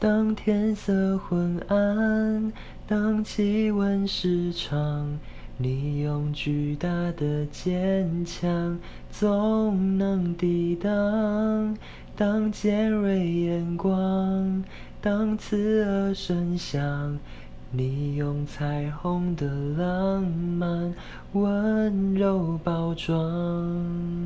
当天色昏暗当气温失常你用巨大的坚强总能抵挡当尖锐眼光当刺耳声响你用彩虹的浪漫温柔包装。